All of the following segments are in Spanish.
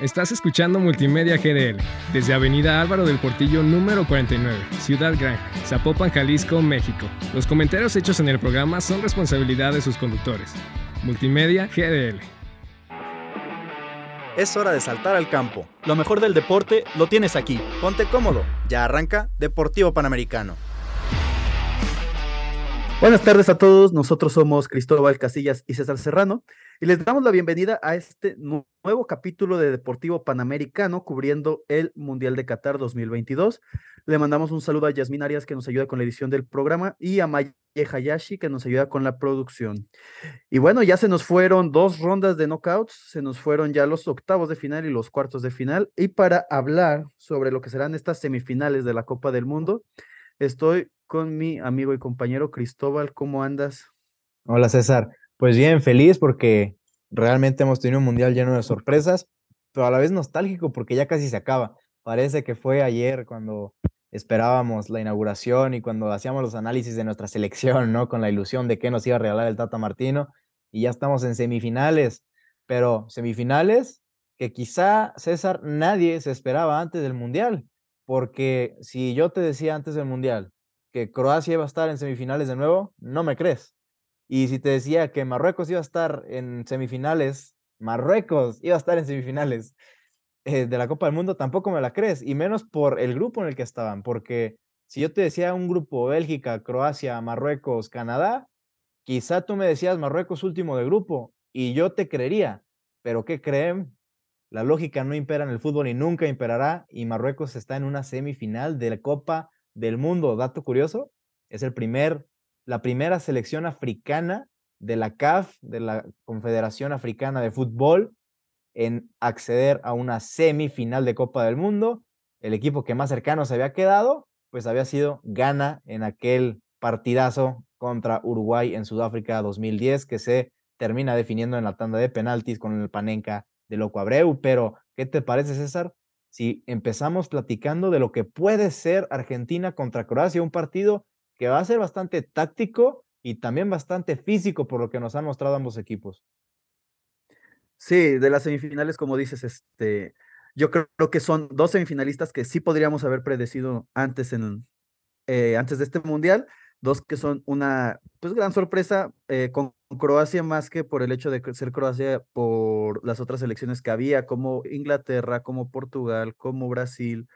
Estás escuchando Multimedia GDL desde Avenida Álvaro del Portillo número 49, Ciudad Gran, Zapopan, Jalisco, México. Los comentarios hechos en el programa son responsabilidad de sus conductores. Multimedia GDL. Es hora de saltar al campo. Lo mejor del deporte lo tienes aquí. Ponte cómodo. Ya arranca Deportivo Panamericano. Buenas tardes a todos, nosotros somos Cristóbal Casillas y César Serrano y les damos la bienvenida a este nuevo capítulo de Deportivo Panamericano cubriendo el Mundial de Qatar 2022. Le mandamos un saludo a Yasmin Arias que nos ayuda con la edición del programa y a Maye Hayashi que nos ayuda con la producción. Y bueno, ya se nos fueron dos rondas de knockouts, se nos fueron ya los octavos de final y los cuartos de final y para hablar sobre lo que serán estas semifinales de la Copa del Mundo, estoy con mi amigo y compañero Cristóbal. ¿Cómo andas? Hola César. Pues bien, feliz porque realmente hemos tenido un mundial lleno de sorpresas, pero a la vez nostálgico porque ya casi se acaba. Parece que fue ayer cuando esperábamos la inauguración y cuando hacíamos los análisis de nuestra selección, ¿no? Con la ilusión de que nos iba a regalar el Tata Martino y ya estamos en semifinales, pero semifinales que quizá César nadie se esperaba antes del mundial, porque si yo te decía antes del mundial que Croacia iba a estar en semifinales de nuevo, no me crees. Y si te decía que Marruecos iba a estar en semifinales, Marruecos iba a estar en semifinales eh, de la Copa del Mundo, tampoco me la crees, y menos por el grupo en el que estaban, porque si yo te decía un grupo Bélgica, Croacia, Marruecos, Canadá, quizá tú me decías Marruecos último de grupo y yo te creería, pero ¿qué creen? La lógica no impera en el fútbol y nunca imperará y Marruecos está en una semifinal de la Copa del mundo. Dato curioso, es el primer, la primera selección africana de la CAF, de la Confederación Africana de Fútbol, en acceder a una semifinal de Copa del Mundo. El equipo que más cercano se había quedado, pues había sido Ghana en aquel partidazo contra Uruguay en Sudáfrica 2010, que se termina definiendo en la tanda de penaltis con el Panenka de Loco Abreu. Pero, ¿qué te parece, César? si empezamos platicando de lo que puede ser Argentina contra Croacia, un partido que va a ser bastante táctico y también bastante físico por lo que nos han mostrado ambos equipos. Sí, de las semifinales, como dices, este, yo creo que son dos semifinalistas que sí podríamos haber predecido antes, en, eh, antes de este mundial, dos que son una pues, gran sorpresa eh, con Croacia más que por el hecho de ser Croacia por las otras elecciones que había, como Inglaterra, como Portugal, como Brasil.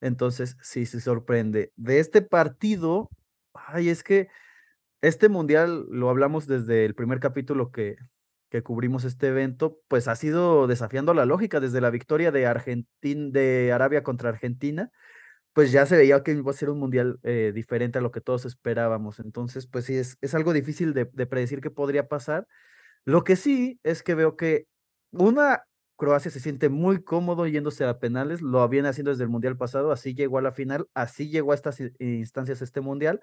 Entonces, sí, se sorprende. De este partido, ay, es que este mundial, lo hablamos desde el primer capítulo que, que cubrimos este evento, pues ha sido desafiando la lógica desde la victoria de Argentina, de Arabia contra Argentina pues ya se veía que iba a ser un mundial eh, diferente a lo que todos esperábamos. Entonces, pues sí, es, es algo difícil de, predecir qué podría pasar. Lo que sí es que veo que una, Croacia se siente muy cómodo yéndose a penales, lo habían haciendo desde el mundial pasado, así llegó a la final, así llegó a estas instancias este mundial.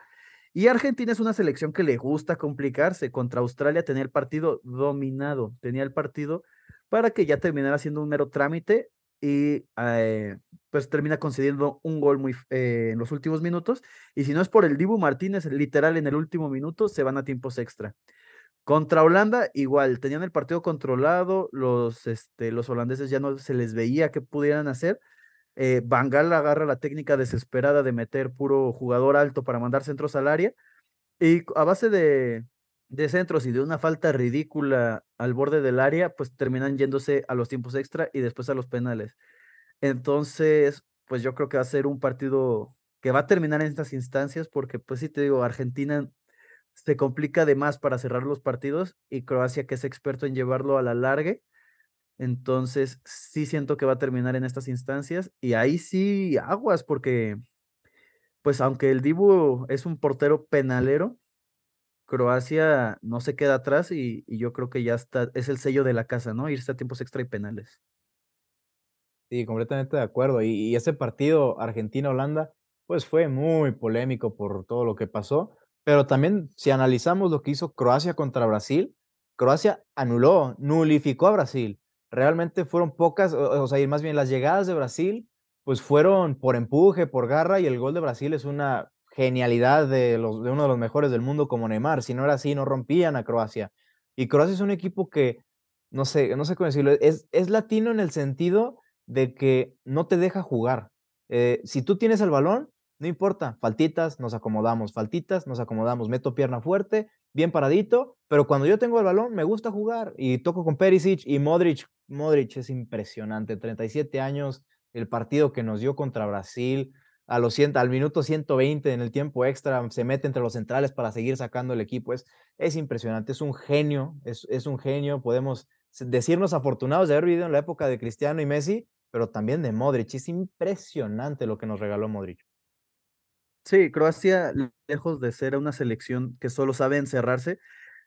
Y Argentina es una selección que le gusta complicarse. Contra Australia tenía el partido dominado, tenía el partido para que ya terminara siendo un mero trámite y eh, pues termina concediendo un gol muy eh, en los últimos minutos. Y si no es por el Dibu Martínez, literal en el último minuto, se van a tiempos extra. Contra Holanda, igual, tenían el partido controlado, los, este, los holandeses ya no se les veía qué pudieran hacer. Eh, Bangal agarra la técnica desesperada de meter puro jugador alto para mandar centros al área. Y a base de, de centros y de una falta ridícula al borde del área, pues terminan yéndose a los tiempos extra y después a los penales. Entonces, pues yo creo que va a ser un partido que va a terminar en estas instancias porque, pues sí te digo, Argentina se complica de más para cerrar los partidos y Croacia que es experto en llevarlo a la largue. Entonces, sí siento que va a terminar en estas instancias y ahí sí aguas porque, pues aunque el Dibu es un portero penalero, Croacia no se queda atrás y, yo creo que ya está, es el sello de la casa, ¿no? Irse a tiempos extra y penales. Sí, completamente de acuerdo. Y, ese partido Argentina-Holanda, pues fue muy polémico por todo lo que pasó. Pero también, si analizamos lo que hizo Croacia contra Brasil, Croacia anuló, nulificó a Brasil. Realmente fueron pocas, o, sea, más bien las llegadas de Brasil, pues fueron por empuje, por garra, y el gol de Brasil es una genialidad de, los, de uno de los mejores del mundo como Neymar. Si no era así, no rompían a Croacia. Y Croacia es un equipo que no sé, no sé cómo decirlo, es, es latino en el sentido de que no te deja jugar. Eh, si tú tienes el balón, no importa, faltitas, nos acomodamos, faltitas, nos acomodamos, meto pierna fuerte, bien paradito, pero cuando yo tengo el balón me gusta jugar y toco con Perisic y Modric. Modric es impresionante, 37 años, el partido que nos dio contra Brasil, a los 100, al minuto 120 en el tiempo extra, se mete entre los centrales para seguir sacando el equipo. Es, es impresionante, es un genio, es, es un genio. Podemos decirnos afortunados de haber vivido en la época de Cristiano y Messi, pero también de Modric. Es impresionante lo que nos regaló Modric. Sí, Croacia, lejos de ser una selección que solo sabe encerrarse,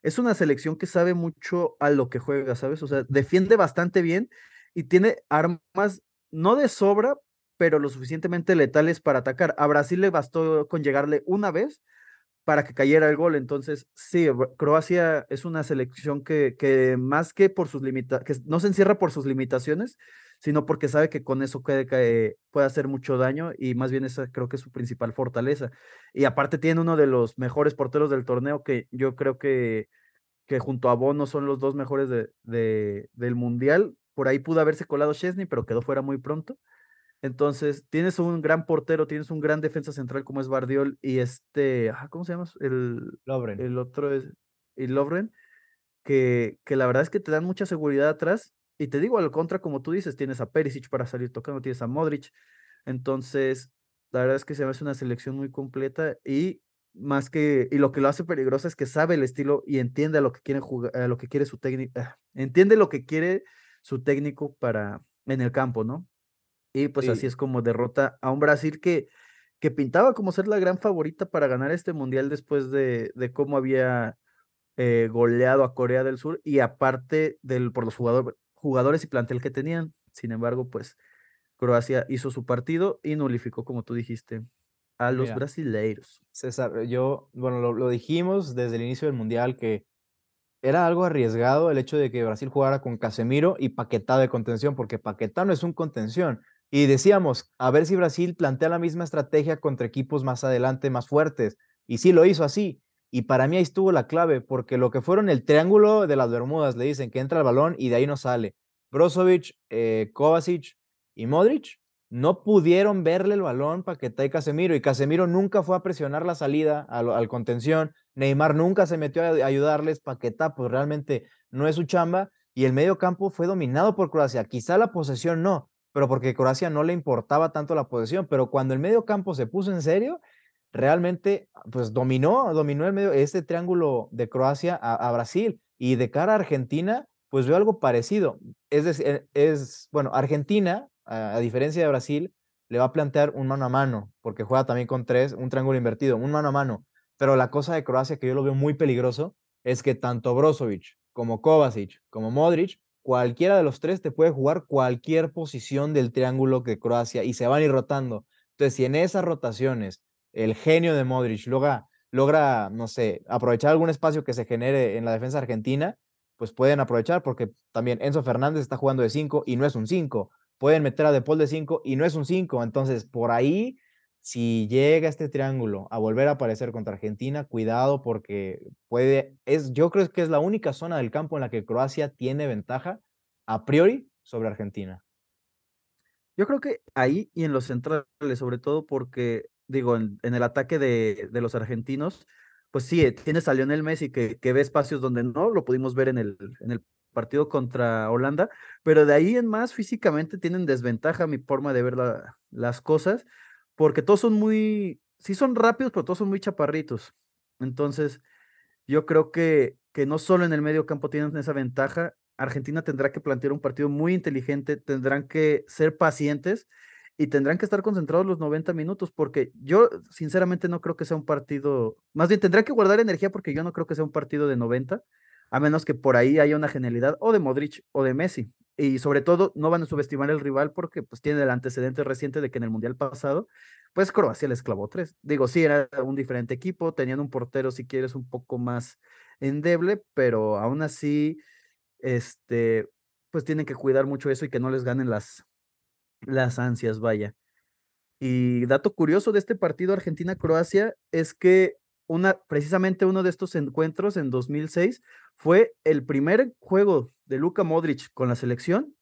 es una selección que sabe mucho a lo que juega, ¿sabes? O sea, defiende bastante bien y tiene armas no de sobra, pero lo suficientemente letales para atacar. A Brasil le bastó con llegarle una vez para que cayera el gol. Entonces, sí, Croacia es una selección que, que más que por sus limitaciones, que no se encierra por sus limitaciones, sino porque sabe que con eso puede, puede hacer mucho daño y más bien esa creo que es su principal fortaleza. Y aparte tiene uno de los mejores porteros del torneo que yo creo que, que junto a Bono son los dos mejores de, de, del Mundial. Por ahí pudo haberse colado Chesney, pero quedó fuera muy pronto. Entonces, tienes un gran portero, tienes un gran defensa central como es Bardiol y este, ah, ¿cómo se llama? El, Lobren. el otro es el Lobren, que, que la verdad es que te dan mucha seguridad atrás. Y te digo, al contra, como tú dices, tienes a Perisic para salir tocando, tienes a Modric. Entonces, la verdad es que se me hace una selección muy completa y más que, y lo que lo hace peligrosa es que sabe el estilo y entiende a lo que quiere jugar, a lo que quiere su técnico, ah, entiende lo que quiere su técnico para en el campo, ¿no? Y pues así es como derrota a un Brasil que, que pintaba como ser la gran favorita para ganar este mundial después de, de cómo había eh, goleado a Corea del Sur y aparte del, por los jugadores y plantel que tenían. Sin embargo, pues Croacia hizo su partido y nulificó, como tú dijiste, a los brasileiros. César, yo, bueno, lo, lo dijimos desde el inicio del mundial que era algo arriesgado el hecho de que Brasil jugara con Casemiro y Paquetá de contención, porque Paquetá no es un contención. Y decíamos, a ver si Brasil plantea la misma estrategia contra equipos más adelante, más fuertes. Y sí lo hizo así. Y para mí ahí estuvo la clave, porque lo que fueron el triángulo de las Bermudas, le dicen que entra el balón y de ahí no sale. Brozovic, eh, Kovacic y Modric no pudieron verle el balón Paquetá y Casemiro. Y Casemiro nunca fue a presionar la salida al, al contención. Neymar nunca se metió a ayudarles. Paquetá, pues realmente no es su chamba. Y el medio campo fue dominado por Croacia. Quizá la posesión no, pero porque Croacia no le importaba tanto la posesión, pero cuando el medio campo se puso en serio, realmente pues dominó, dominó el medio, este triángulo de Croacia a, Brasil y de cara a Argentina, pues veo algo parecido. Es decir, es, bueno, Argentina, a, diferencia de Brasil, le va a plantear un mano a mano, porque juega también con tres, un triángulo invertido, un mano a mano. Pero la cosa de Croacia que yo lo veo muy peligroso es que tanto Brozovic como Kovacic como Modric cualquiera de los tres te puede jugar cualquier posición del triángulo que Croacia y se van a ir rotando. Entonces, si en esas rotaciones el genio de Modric logra, logra, no sé, aprovechar algún espacio que se genere en la defensa argentina, pues pueden aprovechar porque también Enzo Fernández está jugando de 5 y no es un 5. Pueden meter a De Paul de 5 y no es un 5. Entonces, por ahí si llega este triángulo a volver a aparecer contra Argentina, cuidado porque puede, es, yo creo que es la única zona del campo en la que Croacia tiene ventaja a priori sobre Argentina. Yo creo que ahí y en los centrales, sobre todo porque, digo, en, el ataque de, de, los argentinos, pues sí, tienes a Lionel Messi que, que ve espacios donde no, lo pudimos ver en el, en el partido contra Holanda, pero de ahí en más físicamente tienen desventaja mi forma de ver la, las cosas porque todos son muy, sí son rápidos, pero todos son muy chaparritos. Entonces, yo creo que, que no solo en el medio campo tienen esa ventaja, Argentina tendrá que plantear un partido muy inteligente, tendrán que ser pacientes y tendrán que estar concentrados los 90 minutos, porque yo sinceramente no creo que sea un partido, más bien tendrán que guardar energía porque yo no creo que sea un partido de 90, a menos que por ahí haya una genialidad o de Modric o de Messi. Y sobre todo, no van a subestimar el rival porque pues tiene el antecedente reciente de que en el Mundial pasado, pues Croacia les clavó tres. Digo, sí, era un diferente equipo, tenían un portero, si quieres, un poco más endeble, pero aún así, este, pues tienen que cuidar mucho eso y que no les ganen las, las ansias, vaya. Y dato curioso de este partido Argentina-Croacia es que una, precisamente uno de estos encuentros en 2006 fue el primer juego de Luka Modric con la selección,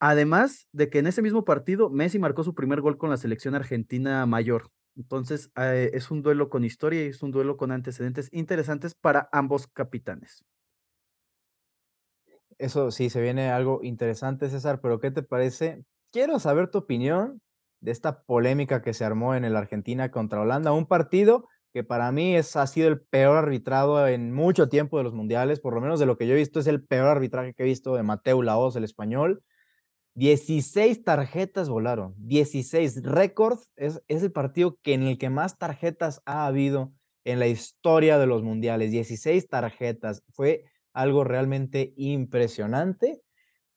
además de que en ese mismo partido Messi marcó su primer gol con la selección argentina mayor. Entonces, eh, es un duelo con historia y es un duelo con antecedentes interesantes para ambos capitanes. Eso sí, se viene algo interesante, César, pero ¿qué te parece? Quiero saber tu opinión de esta polémica que se armó en el Argentina contra Holanda, un partido que para mí es, ha sido el peor arbitrado en mucho tiempo de los mundiales, por lo menos de lo que yo he visto, es el peor arbitraje que he visto de Mateo Laos, el español. 16 tarjetas volaron, 16 récords, es, es el partido que en el que más tarjetas ha habido en la historia de los mundiales, 16 tarjetas, fue algo realmente impresionante.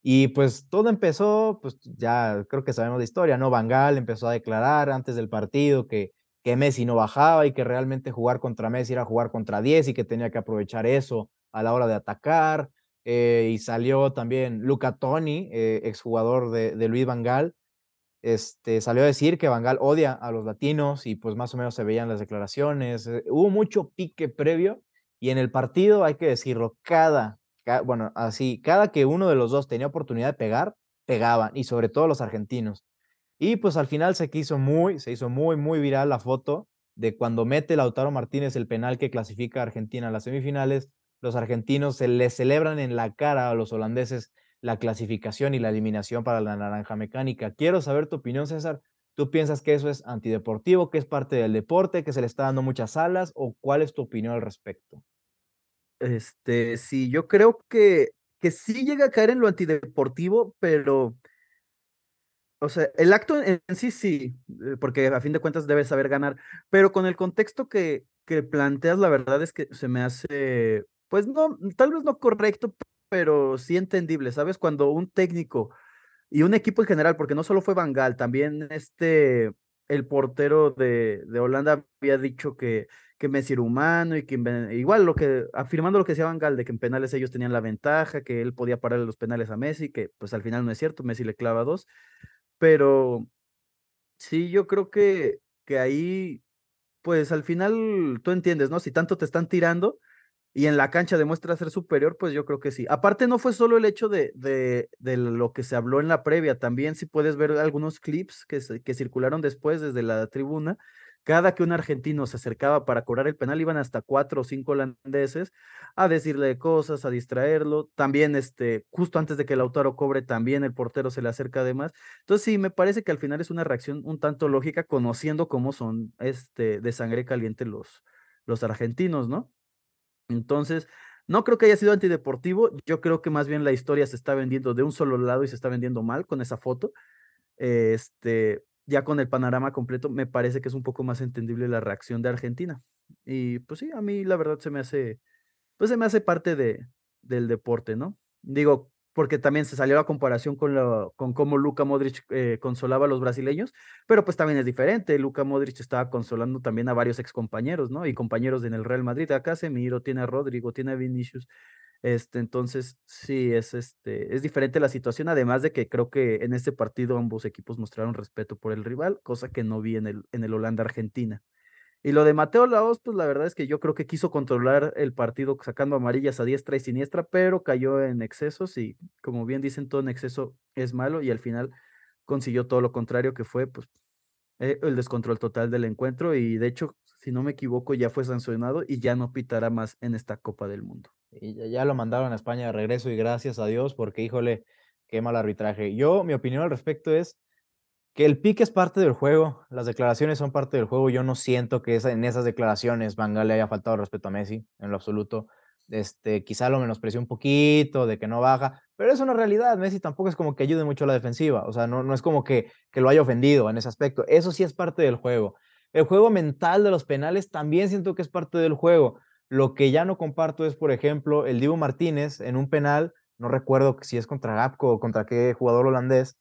Y pues todo empezó, pues ya creo que sabemos la historia, ¿no? Bangal empezó a declarar antes del partido que, que Messi no bajaba y que realmente jugar contra Messi era jugar contra 10 y que tenía que aprovechar eso a la hora de atacar. Eh, y salió también Luca Toni, eh, exjugador de, de Luis Vangal, este, salió a decir que Vangal odia a los latinos y pues más o menos se veían las declaraciones. Eh, hubo mucho pique previo y en el partido, hay que decirlo, cada bueno, así, cada que uno de los dos tenía oportunidad de pegar, pegaban, y sobre todo los argentinos. Y pues al final se quiso muy, se hizo muy, muy viral la foto de cuando mete Lautaro Martínez el penal que clasifica a Argentina a las semifinales, los argentinos se le celebran en la cara a los holandeses la clasificación y la eliminación para la naranja mecánica. Quiero saber tu opinión, César. ¿Tú piensas que eso es antideportivo, que es parte del deporte, que se le está dando muchas alas o cuál es tu opinión al respecto? Este, sí, yo creo que, que sí llega a caer en lo antideportivo, pero, o sea, el acto en, sí, sí, eh, porque a fin de cuentas debes saber ganar, pero con el contexto que, que planteas, la verdad es que se me hace, pues no, tal vez no correcto, pero sí entendible, ¿sabes? Cuando un técnico y un equipo en general, porque no solo fue Bangal, también este, el portero de, de Holanda había dicho que que Messi era humano y que igual lo que, afirmando lo que decía Van Gaal, de que en penales ellos tenían la ventaja, que él podía pararle los penales a Messi, que pues al final no es cierto, Messi le clava dos, pero sí, yo creo que, que ahí, pues al final tú entiendes, ¿no? Si tanto te están tirando y en la cancha demuestra ser superior, pues yo creo que sí. Aparte no fue solo el hecho de, de, de lo que se habló en la previa, también si puedes ver algunos clips que, que circularon después desde la tribuna, cada que un argentino se acercaba para cobrar el penal, iban hasta cuatro o cinco holandeses a decirle cosas, a distraerlo. También, este, justo antes de que Lautaro cobre, también el portero se le acerca además. Entonces, sí, me parece que al final es una reacción un tanto lógica, conociendo cómo son este, de sangre caliente los, los argentinos, ¿no? Entonces, no creo que haya sido antideportivo. Yo creo que más bien la historia se está vendiendo de un solo lado y se está vendiendo mal con esa foto. Este, ya con el panorama completo, me parece que es un poco más entendible la reacción de Argentina. Y pues sí, a mí la verdad se me hace, pues se me hace parte de, del deporte, ¿no? Digo, porque también se salió la comparación con, lo, con cómo Luka Modric eh, consolaba a los brasileños, pero pues también es diferente. Luka Modric estaba consolando también a varios excompañeros, ¿no? Y compañeros en el Real Madrid. Acá se miro, tiene a Rodrigo, tiene a Vinicius. Este, entonces, sí, es, este, es diferente la situación, además de que creo que en este partido ambos equipos mostraron respeto por el rival, cosa que no vi en el, en el Holanda-Argentina. Y lo de Mateo Laos, pues la verdad es que yo creo que quiso controlar el partido sacando amarillas a diestra y siniestra, pero cayó en excesos y como bien dicen, todo en exceso es malo y al final consiguió todo lo contrario que fue pues eh, el descontrol total del encuentro y de hecho, si no me equivoco, ya fue sancionado y ya no pitará más en esta Copa del Mundo. Y ya, lo mandaron a España de regreso y gracias a Dios porque, híjole, qué mal arbitraje. Yo, mi opinión al respecto es que el pique es parte del juego, las declaraciones son parte del juego. Yo no siento que en esas declaraciones Van le haya faltado respeto a Messi, en lo absoluto. Este, quizá lo menospreció un poquito, de que no baja, pero es una realidad. Messi tampoco es como que ayude mucho a la defensiva, o sea, no, no es como que, que lo haya ofendido en ese aspecto. Eso sí es parte del juego. El juego mental de los penales también siento que es parte del juego. Lo que ya no comparto es, por ejemplo, el Divo Martínez en un penal, no recuerdo si es contra Gapco o contra qué jugador holandés,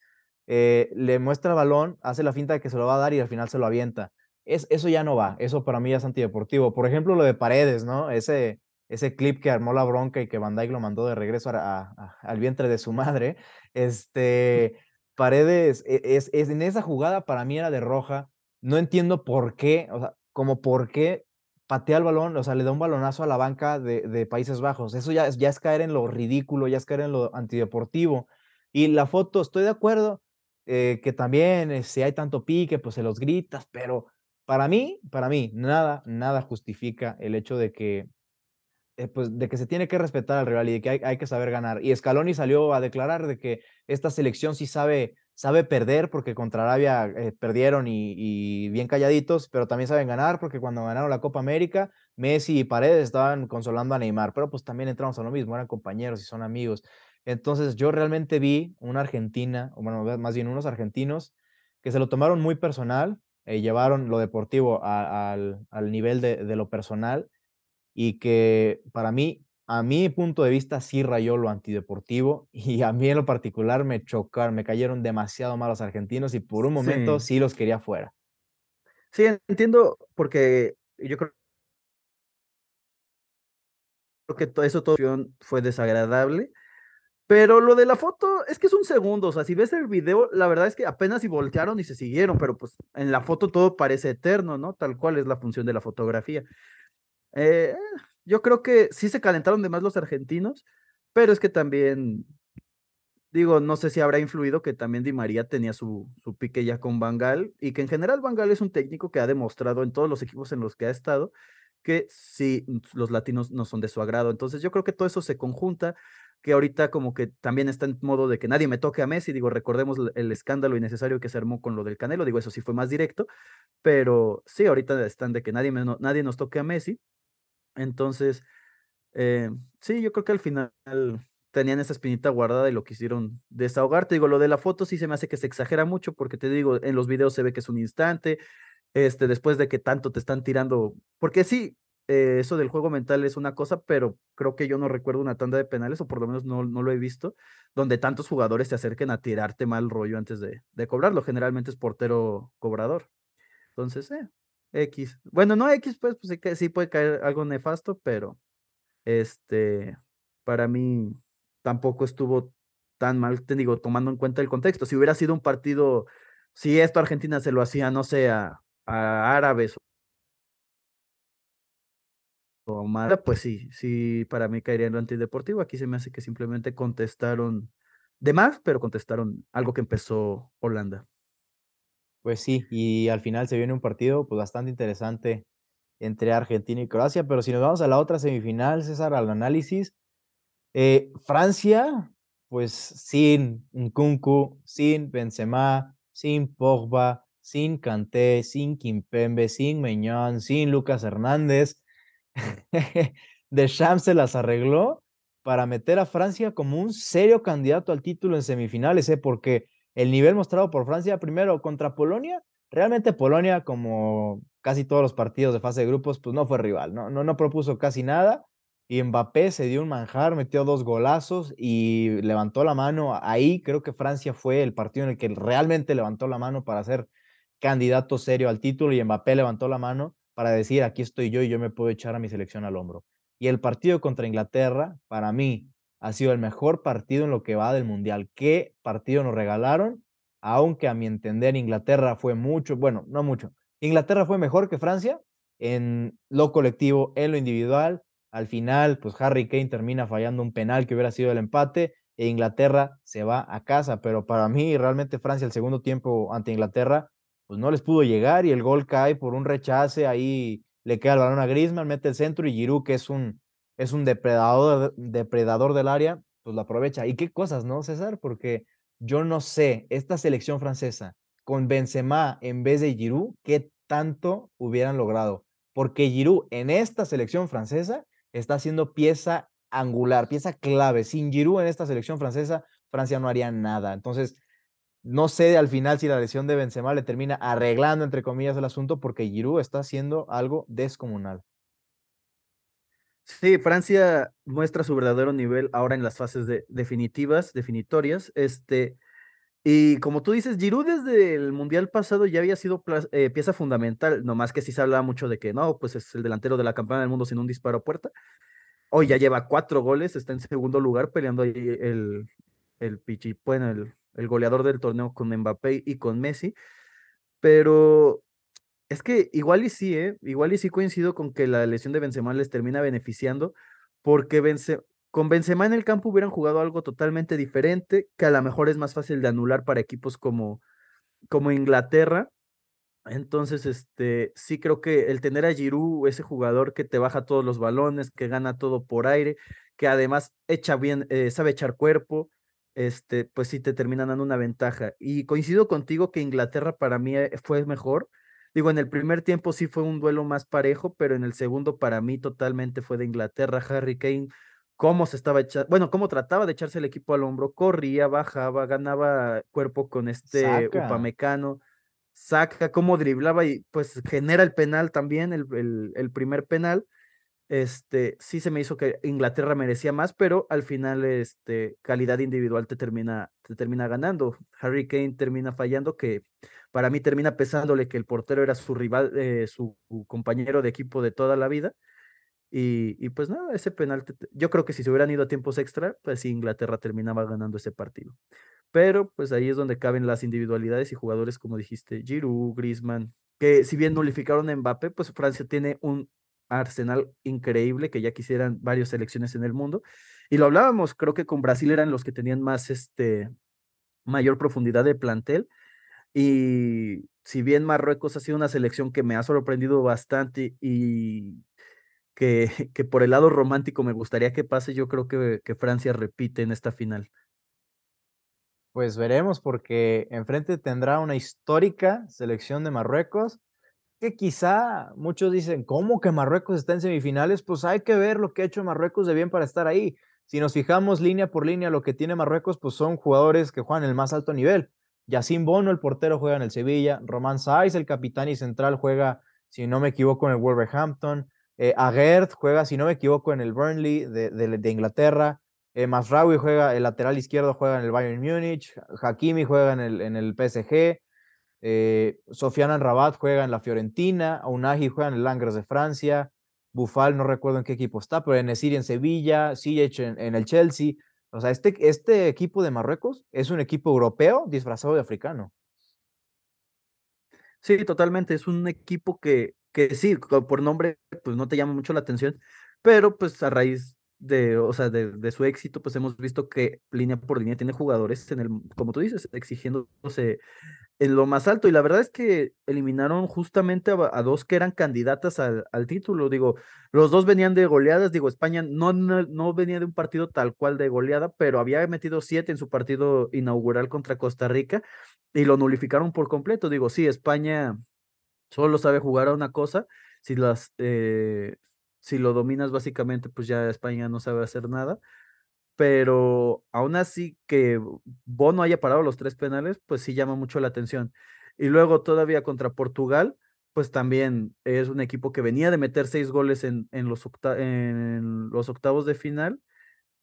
eh, le muestra el balón, hace la finta de que se lo va a dar y al final se lo avienta. Es, eso ya no va, eso para mí es antideportivo. Por ejemplo, lo de Paredes, ¿no? Ese, ese clip que armó la bronca y que Van Dijk lo mandó de regreso al vientre de su madre. Este, Paredes, e, es, en esa jugada para mí era de roja. No entiendo por qué, o sea, como por qué patea el balón, o sea, le da un balonazo a la banca de, Países Bajos. Eso ya, ya es caer en lo ridículo, ya es caer en lo antideportivo. Y la foto, estoy de acuerdo eh, que también eh, si hay tanto pique, pues se los gritas, pero para mí, para mí, nada, nada justifica el hecho de que, eh, pues, de que se tiene que respetar al rival y de que hay, que saber ganar. Y Scaloni salió a declarar de que esta selección sí sabe, sabe perder porque contra Arabia perdieron y, y, bien calladitos, pero también saben ganar porque cuando ganaron la Copa América, Messi y Paredes estaban consolando a Neymar, pero pues también entramos a lo mismo, eran compañeros y son amigos. Entonces yo realmente vi una Argentina, o bueno, más bien unos argentinos, que se lo tomaron muy personal, eh, llevaron lo deportivo al, nivel de, lo personal y que para mí, a mi punto de vista, sí rayó lo antideportivo y a mí en lo particular me chocaron, me cayeron demasiado mal los argentinos y por un momento sí, los quería fuera. Sí, entiendo porque yo creo que todo eso todo fue desagradable pero lo de la foto es que es un segundo, o sea, si ves el video, la verdad es que apenas si voltearon y se siguieron, pero pues en la foto todo parece eterno, ¿no? Tal cual es la función de la fotografía. Eh, yo creo que sí se calentaron de más los argentinos, pero es que también, digo, no sé si habrá influido que también Di María tenía su, su pique ya con Bangal y que en general Bangal es un técnico que ha demostrado en todos los equipos en los que ha estado que sí, los latinos no son de su agrado. Entonces yo creo que todo eso se conjunta que ahorita como que también está en modo de que nadie me toque a Messi, digo, recordemos el escándalo innecesario que se armó con lo del Canelo, digo, eso sí fue más directo, pero sí, ahorita están de que nadie, nadie nos toque a Messi, entonces, eh, sí, yo creo que al final tenían esa espinita guardada y lo quisieron desahogar, te digo, lo de la foto sí se me hace que se exagera mucho, porque te digo, en los videos se ve que es un instante, este, después de que tanto te están tirando, porque sí, eh, eso del juego mental es una cosa, pero creo que yo no recuerdo una tanda de penales, o por lo menos no, no lo he visto, donde tantos jugadores se acerquen a tirarte mal rollo antes de, de cobrarlo. Generalmente es portero cobrador. Entonces, eh, X. Bueno, no X, pues, pues sí, sí puede caer algo nefasto, pero este, para mí tampoco estuvo tan mal, te digo, tomando en cuenta el contexto. Si hubiera sido un partido, si esto Argentina se lo hacía, no sé, a, a árabes pues sí, sí, para mí caería en lo antideportivo. Aquí se me hace que simplemente contestaron de más, pero contestaron algo que empezó Holanda. Pues sí, y al final se viene un partido pues bastante interesante entre Argentina y Croacia, pero si nos vamos a la otra semifinal, César, al análisis, eh, Francia, pues sin Nkunku, sin Benzema, sin Pogba, sin Kanté, sin Kimpembe, sin Meñón, sin Lucas Hernández, Deschamps se las arregló para meter a Francia como un serio candidato al título en semifinales, ¿eh? porque el nivel mostrado por Francia primero contra Polonia, realmente Polonia, como casi todos los partidos de fase de grupos, pues no fue rival, no, no, no propuso casi nada. Y Mbappé se dio un manjar, metió dos golazos y levantó la mano. Ahí creo que Francia fue el partido en el que realmente levantó la mano para ser candidato serio al título y Mbappé levantó la mano para decir, aquí estoy yo y yo me puedo echar a mi selección al hombro. Y el partido contra Inglaterra, para mí, ha sido el mejor partido en lo que va del Mundial. ¿Qué partido nos regalaron? Aunque a mi entender Inglaterra fue mucho, bueno, no mucho. Inglaterra fue mejor que Francia en lo colectivo, en lo individual. Al final, pues Harry Kane termina fallando un penal que hubiera sido el empate e Inglaterra se va a casa. Pero para mí, realmente Francia el segundo tiempo ante Inglaterra pues no les pudo llegar y el gol cae por un rechace, ahí le queda el balón a Griezmann, mete el centro y Giroud, que es un, es un depredador, depredador del área, pues lo aprovecha. ¿Y qué cosas, no, César? Porque yo no sé, esta selección francesa con Benzema en vez de Giroud, ¿qué tanto hubieran logrado? Porque Giroud en esta selección francesa está siendo pieza angular, pieza clave. Sin Giroud en esta selección francesa, Francia no haría nada. Entonces, no sé al final si la lesión de Benzema le termina arreglando, entre comillas, el asunto, porque Giroud está haciendo algo descomunal. Sí, Francia muestra su verdadero nivel ahora en las fases de, definitivas, definitorias. Este, y como tú dices, Giroud desde el Mundial pasado ya había sido eh, pieza fundamental, nomás que sí se hablaba mucho de que no, pues es el delantero de la campana del mundo sin un disparo a puerta. Hoy ya lleva cuatro goles, está en segundo lugar peleando ahí el, el el, el goleador del torneo con Mbappé y con Messi, pero Es que igual y sí, ¿eh? Igual y sí coincido con que la lesión de Benzema les termina beneficiando, porque con Benzema en el campo hubieran jugado algo totalmente diferente, que a lo mejor es más fácil de anular para equipos como, como Inglaterra. Entonces, este, sí creo que el tener a Giroud, ese jugador que te baja todos los balones, que gana todo por aire, que además echa bien, eh, sabe echar cuerpo, este, pues sí te terminan dando una ventaja. Y coincido contigo que Inglaterra para mí eh, fue mejor. Digo, en el primer tiempo sí fue un duelo más parejo, pero en el segundo para mí totalmente fue de Inglaterra. Harry Kane, cómo se estaba echando, bueno, cómo trataba de echarse el equipo al hombro, corría, bajaba, ganaba cuerpo con este Upamecano, saca, cómo driblaba y pues genera el penal también, el, el primer penal este, sí se me hizo que Inglaterra merecía más, pero al final, este, calidad individual te termina, te termina ganando. Harry Kane termina fallando, que para mí termina pesándole que el portero era su rival, eh, su compañero de equipo de toda la vida. Y, y pues nada, ese penal, yo creo que si se hubieran ido a tiempos extra, pues Inglaterra terminaba ganando ese partido. Pero pues ahí es donde caben las individualidades y jugadores, como dijiste, Giroud, Griezmann, que si bien nulificaron a Mbappé, pues Francia tiene un Arsenal increíble que ya quisieran varias selecciones en el mundo. Y lo hablábamos, creo que con Brasil eran los que tenían más, este, mayor profundidad de plantel. Y si bien Marruecos ha sido una selección que me ha sorprendido bastante y que, que por el lado romántico me gustaría que pase, yo creo que, que Francia repite en esta final. Pues veremos porque enfrente tendrá una histórica selección de Marruecos que quizá muchos dicen, ¿cómo que Marruecos está en semifinales? Pues hay que ver lo que ha hecho Marruecos de bien para estar ahí. Si nos fijamos línea por línea, lo que tiene Marruecos, pues son jugadores que juegan el más alto nivel. Yacine Bono, el portero, juega en el Sevilla. Román Saiz, el capitán y central, juega, si no me equivoco, en el Wolverhampton. Eh, juega, si no me equivoco, en el Burnley de, de, Inglaterra. Eh, Masraoui juega, el lateral izquierdo, juega en el Bayern Múnich. Hakimi juega en el, en el PSG. Eh, Sofiana Rabat juega en la Fiorentina, Unagi juega en el Langres de Francia, Bufal no recuerdo en qué equipo está, pero en Esiri en Sevilla, Ziyech en, en, el Chelsea. O sea, este, este equipo de Marruecos es un equipo europeo disfrazado de africano. Sí, totalmente. Es un equipo que, que sí, por nombre, pues no te llama mucho la atención, pero pues a raíz de, o sea, de, de, su éxito, pues hemos visto que línea por línea tiene jugadores en el, como tú dices, exigiéndose en lo más alto. Y la verdad es que eliminaron justamente a, dos que eran candidatas al, título. Digo, los dos venían de goleadas. Digo, España no, no, venía de un partido tal cual de goleada, pero había metido siete en su partido inaugural contra Costa Rica y lo nulificaron por completo. Digo, sí, España solo sabe jugar a una cosa. Si las. Eh, si lo dominas básicamente, pues ya España no sabe hacer nada pero aún así que Bono haya parado los tres penales, pues sí llama mucho la atención. Y luego todavía contra Portugal, pues también es un equipo que venía de meter seis goles en, en, los, en los octavos de final.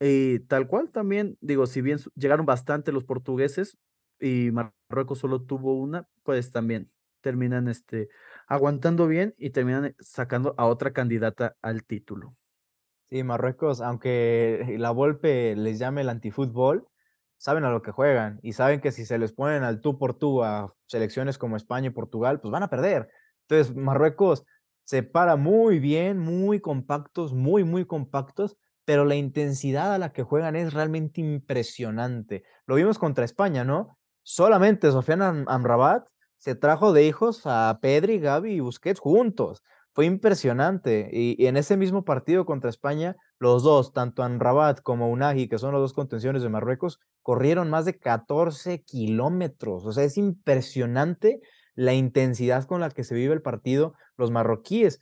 Y tal cual también, digo, si bien llegaron bastante los portugueses y Marruecos solo tuvo una, pues también terminan este, aguantando bien y terminan sacando a otra candidata al título. Sí, Marruecos, aunque la Volpe les llame el antifútbol, saben a lo que juegan y saben que si se les ponen al tú por tú a selecciones como España y Portugal, pues van a perder. Entonces, Marruecos se para muy bien, muy compactos, muy, muy compactos, pero la intensidad a la que juegan es realmente impresionante. Lo vimos contra España, ¿no? Solamente Sofiane Amrabat se trajo de hijos a Pedri, Gaby y Busquets juntos fue impresionante. Y, en ese mismo partido contra España, los dos, tanto Anrabat como Unagi, que son los dos contenciones de Marruecos, corrieron más de 14 kilómetros. O sea, es impresionante la intensidad con la que se vive el partido los marroquíes.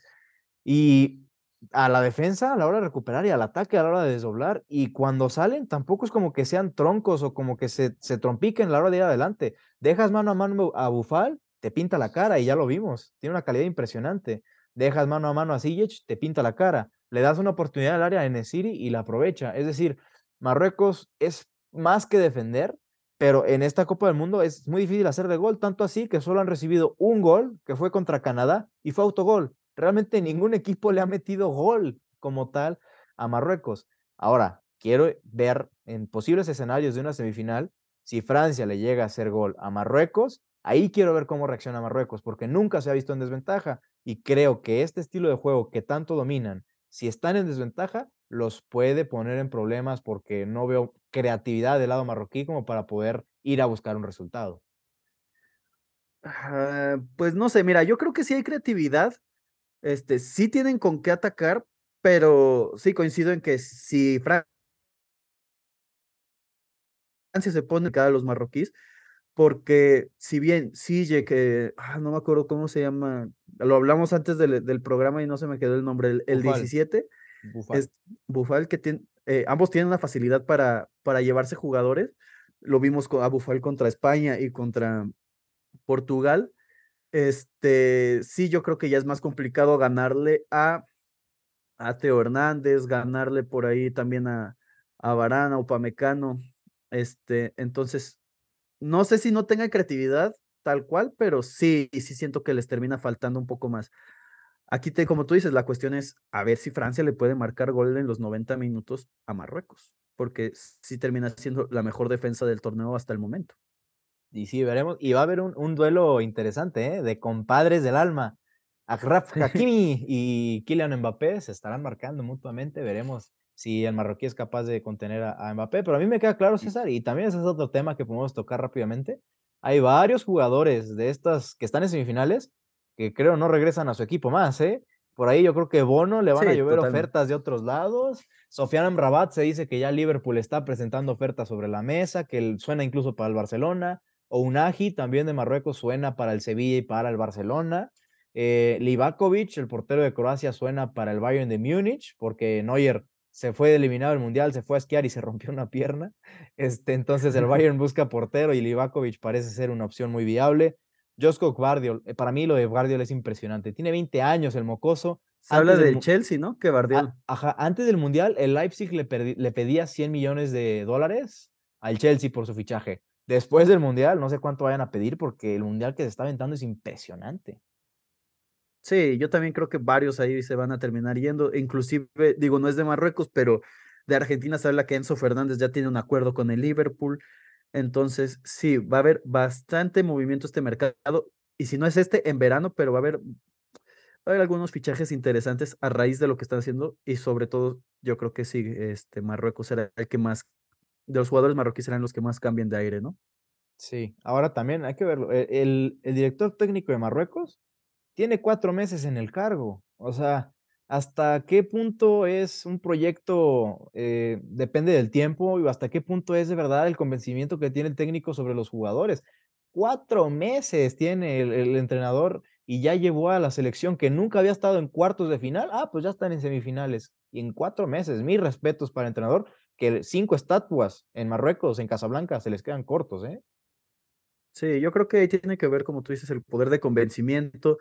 Y a la defensa a la hora de recuperar y al ataque a la hora de desdoblar. Y cuando salen, tampoco es como que sean troncos o como que se, se trompiquen a la hora de ir adelante. Dejas mano a mano a Bufal, te pinta la cara y ya lo vimos. Tiene una calidad impresionante dejas mano a mano a Ziyech, te pinta la cara. Le das una oportunidad al área en Nesiri y la aprovecha. Es decir, Marruecos es más que defender, pero en esta Copa del Mundo es muy difícil hacer de gol, tanto así que solo han recibido un gol, que fue contra Canadá, y fue autogol. Realmente ningún equipo le ha metido gol como tal a Marruecos. Ahora, quiero ver en posibles escenarios de una semifinal, si Francia le llega a hacer gol a Marruecos, Ahí quiero ver cómo reacciona Marruecos, porque nunca se ha visto en desventaja y creo que este estilo de juego que tanto dominan, si están en desventaja, los puede poner en problemas porque no veo creatividad del lado marroquí como para poder ir a buscar un resultado. Pues no sé, mira, yo creo que sí hay creatividad, este, sí tienen con qué atacar, pero sí coincido en que si Francia se pone cada los marroquíes, porque si bien Sille, que ah, no me acuerdo cómo se llama, lo hablamos antes del, del programa y no se me quedó el nombre, el, el 17, Bufal. es Bufal, que tiene, eh, ambos tienen una facilidad para, para llevarse jugadores, lo vimos con, a Bufal contra España y contra Portugal. Este, sí, yo creo que ya es más complicado ganarle a, a Teo Hernández, ganarle por ahí también a, a Varana o Pamecano. Este, entonces, no sé si no tenga creatividad tal cual, pero sí, sí siento que les termina faltando un poco más. Aquí, te, como tú dices, la cuestión es a ver si Francia le puede marcar gol en los 90 minutos a Marruecos, porque sí termina siendo la mejor defensa del torneo hasta el momento. Y sí, veremos. Y va a haber un, un duelo interesante, ¿eh? De compadres del alma. Agraf Hakimi y Kylian Mbappé se estarán marcando mutuamente. Veremos si el marroquí es capaz de contener a, Mbappé, pero a mí me queda claro, César, y también ese es otro tema que podemos tocar rápidamente. Hay varios jugadores de estas que están en semifinales que creo no regresan a su equipo más, ¿eh? Por ahí yo creo que Bono le van a llover ofertas de otros lados. Sofian Amrabat se dice que ya Liverpool está presentando ofertas sobre la mesa, que suena incluso para el Barcelona. O Unagi también de Marruecos suena para el Sevilla y para el Barcelona. Eh, Livakovic, el portero de Croacia, suena para el Bayern de Múnich, porque Neuer se fue eliminado del Mundial, se fue a esquiar y se rompió una pierna. Este, entonces el Bayern busca portero y Livakovic parece ser una opción muy viable. Josko Guardiol, eh, para mí lo de Guardiol es impresionante. Tiene 20 años el mocoso. Se habla del, Chelsea, ¿no? Que Guardiol. Ajá, antes del Mundial, el Leipzig le, le pedía 100 millones de dólares al Chelsea por su fichaje. Después del Mundial, no sé cuánto vayan a pedir porque el Mundial que se está aventando es impresionante. Sí, yo también creo que varios ahí se van a terminar yendo. Inclusive, digo, no es de Marruecos, pero de Argentina se habla que Enzo Fernández ya tiene un acuerdo con el Liverpool. Entonces, sí, va a haber bastante movimiento este mercado. Y si no es este, en verano, pero va a haber, va a haber algunos fichajes interesantes a raíz de lo que están haciendo. Y sobre todo, yo creo que sí, este Marruecos será el que más, de los jugadores marroquíes serán los que más cambien de aire, ¿no? Sí, ahora también hay que verlo. E, el, el director técnico de Marruecos tiene cuatro meses en el cargo. O sea, ¿hasta qué punto es un proyecto, eh, depende del tiempo, y hasta qué punto es de verdad el convencimiento que tiene el técnico sobre los jugadores? Cuatro meses tiene el, entrenador y ya llevó a la selección que nunca había estado en cuartos de final. Ah, pues ya están en semifinales. Y en cuatro meses, mis respetos para el entrenador, que cinco estatuas en Marruecos, en Casablanca, se les quedan cortos, ¿eh? Sí, yo creo que ahí tiene que ver, como tú dices, el poder de convencimiento,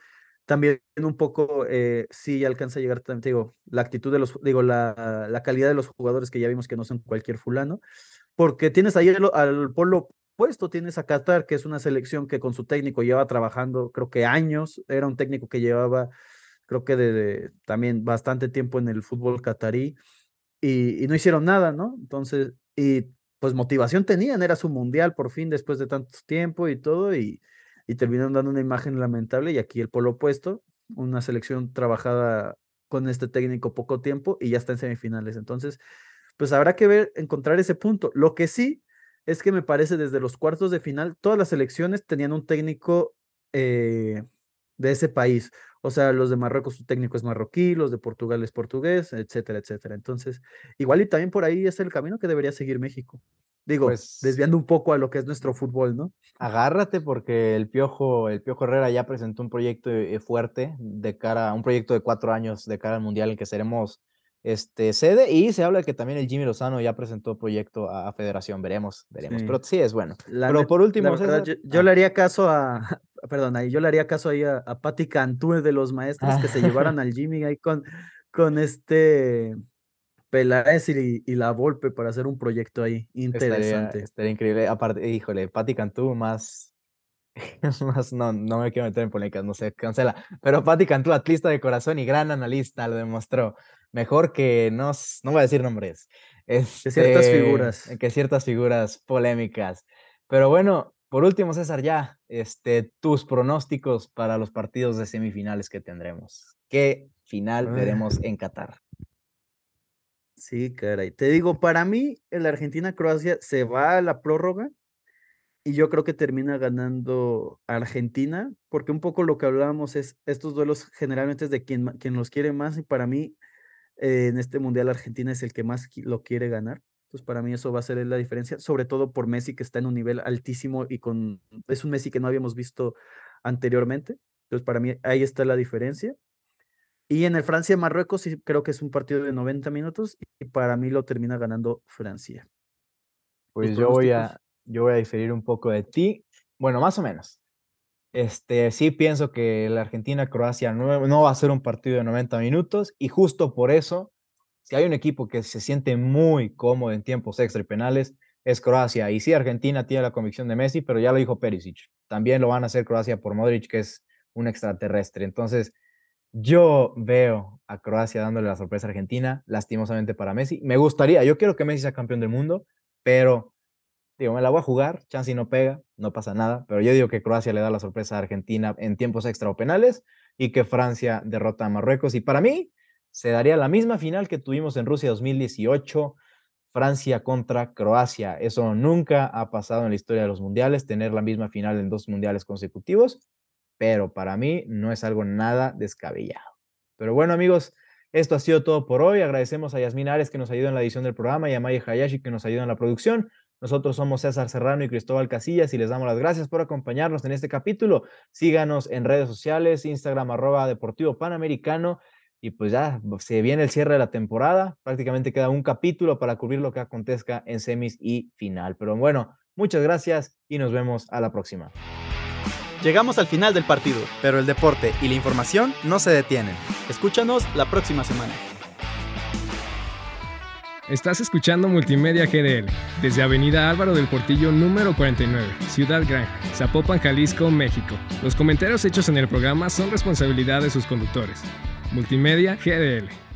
también un poco eh, sí alcanza a llegar, digo, la actitud de los, digo, la, la, calidad de los jugadores que ya vimos que no son cualquier fulano, porque tienes ahí al polo opuesto, tienes a Qatar, que es una selección que con su técnico lleva trabajando, creo que años, era un técnico que llevaba, creo que de, también bastante tiempo en el fútbol catarí, y, y no hicieron nada, ¿no? Entonces, y pues motivación tenían, era su mundial por fin después de tanto tiempo y todo, y y terminaron dando una imagen lamentable y aquí el polo opuesto, una selección trabajada con este técnico poco tiempo y ya está en semifinales. Entonces, pues habrá que ver, encontrar ese punto. Lo que sí es que me parece desde los cuartos de final, todas las selecciones tenían un técnico eh, de ese país. O sea, los de Marruecos su técnico es marroquí, los de Portugal es portugués, etcétera, etcétera. Entonces, igual y también por ahí es el camino que debería seguir México. Digo, pues, desviando un poco a lo que es nuestro fútbol, ¿no? Agárrate porque el Piojo, el Piojo Herrera ya presentó un proyecto eh, fuerte de cara, un proyecto de cuatro años de cara al Mundial en que seremos este, sede y se habla de que también el Jimmy Lozano ya presentó proyecto a, Federación, veremos, veremos, pero sí es bueno. pero por último, yo, le haría caso a, perdón, ahí yo le haría caso ahí a, a Patti Cantú de los maestros que se llevaran al Jimmy ahí con, con este Peláez y, y, la Volpe para hacer un proyecto ahí interesante. Estaría, increíble. Aparte, híjole, Patti Cantú más, más no, no me quiero meter en polémicas, no sé, cancela. Pero Patti Cantú, atlista de corazón y gran analista, lo demostró. Mejor que no, no voy a decir nombres. que ciertas este, figuras. Que ciertas figuras polémicas. Pero bueno, por último, César, ya, este, tus pronósticos para los partidos de semifinales que tendremos. ¿Qué final veremos en Qatar? Sí, caray. Te digo, para mí, el Argentina-Croacia se va a la prórroga y yo creo que termina ganando Argentina, porque un poco lo que hablábamos es estos duelos generalmente es de quien, quien los quiere más y para mí eh, en este Mundial Argentina es el que más lo quiere ganar. Entonces, para mí eso va a ser la diferencia, sobre todo por Messi, que está en un nivel altísimo y con es un Messi que no habíamos visto anteriormente. Entonces, para mí ahí está la diferencia. Y en el Francia-Marruecos sí creo que es un partido de 90 minutos y para mí lo termina ganando Francia. Pues yo voy, a, yo voy a diferir un poco de ti. Bueno, más o menos. Este, sí pienso que la Argentina-Croacia no, no va a ser un partido de 90 minutos y justo por eso si hay un equipo que se siente muy cómodo en tiempos extra y penales, es Croacia. Y sí, Argentina tiene la convicción de Messi, pero ya lo dijo Perisic. También lo van a hacer Croacia por Modric, que es un extraterrestre. Entonces, yo veo a Croacia dándole la sorpresa a Argentina, lastimosamente para Messi. Me gustaría, yo quiero que Messi sea campeón del mundo, pero digo, me la voy a jugar, chance y no pega, no pasa nada, pero yo digo que Croacia le da la sorpresa a Argentina en tiempos extra o penales y que Francia derrota a Marruecos. Y para mí, se daría la misma final que tuvimos en Rusia 2018, Francia contra Croacia. Eso nunca ha pasado en la historia de los mundiales, tener la misma final en dos mundiales consecutivos, pero para mí no es algo nada descabellado. Pero bueno, amigos, esto ha sido todo por hoy. Agradecemos a Yasmin Ares que nos ayuda en la edición del programa y a Maya Hayashi que nos ayuda en la producción. Nosotros somos César Serrano y Cristóbal Casillas y les damos las gracias por acompañarnos en este capítulo. Síganos en redes sociales, Instagram arroba Deportivo Panamericano y pues ya se viene el cierre de la temporada, prácticamente queda un capítulo para cubrir lo que acontezca en semis y final. Pero bueno, muchas gracias y nos vemos a la próxima. Llegamos al final del partido, pero el deporte y la información no se detienen. Escúchanos la próxima semana. Estás escuchando Multimedia GDL desde Avenida Álvaro del Portillo número 49, Ciudad Gran, Zapopan, Jalisco, México. Los comentarios hechos en el programa son responsabilidad de sus conductores. Multimedia GDL.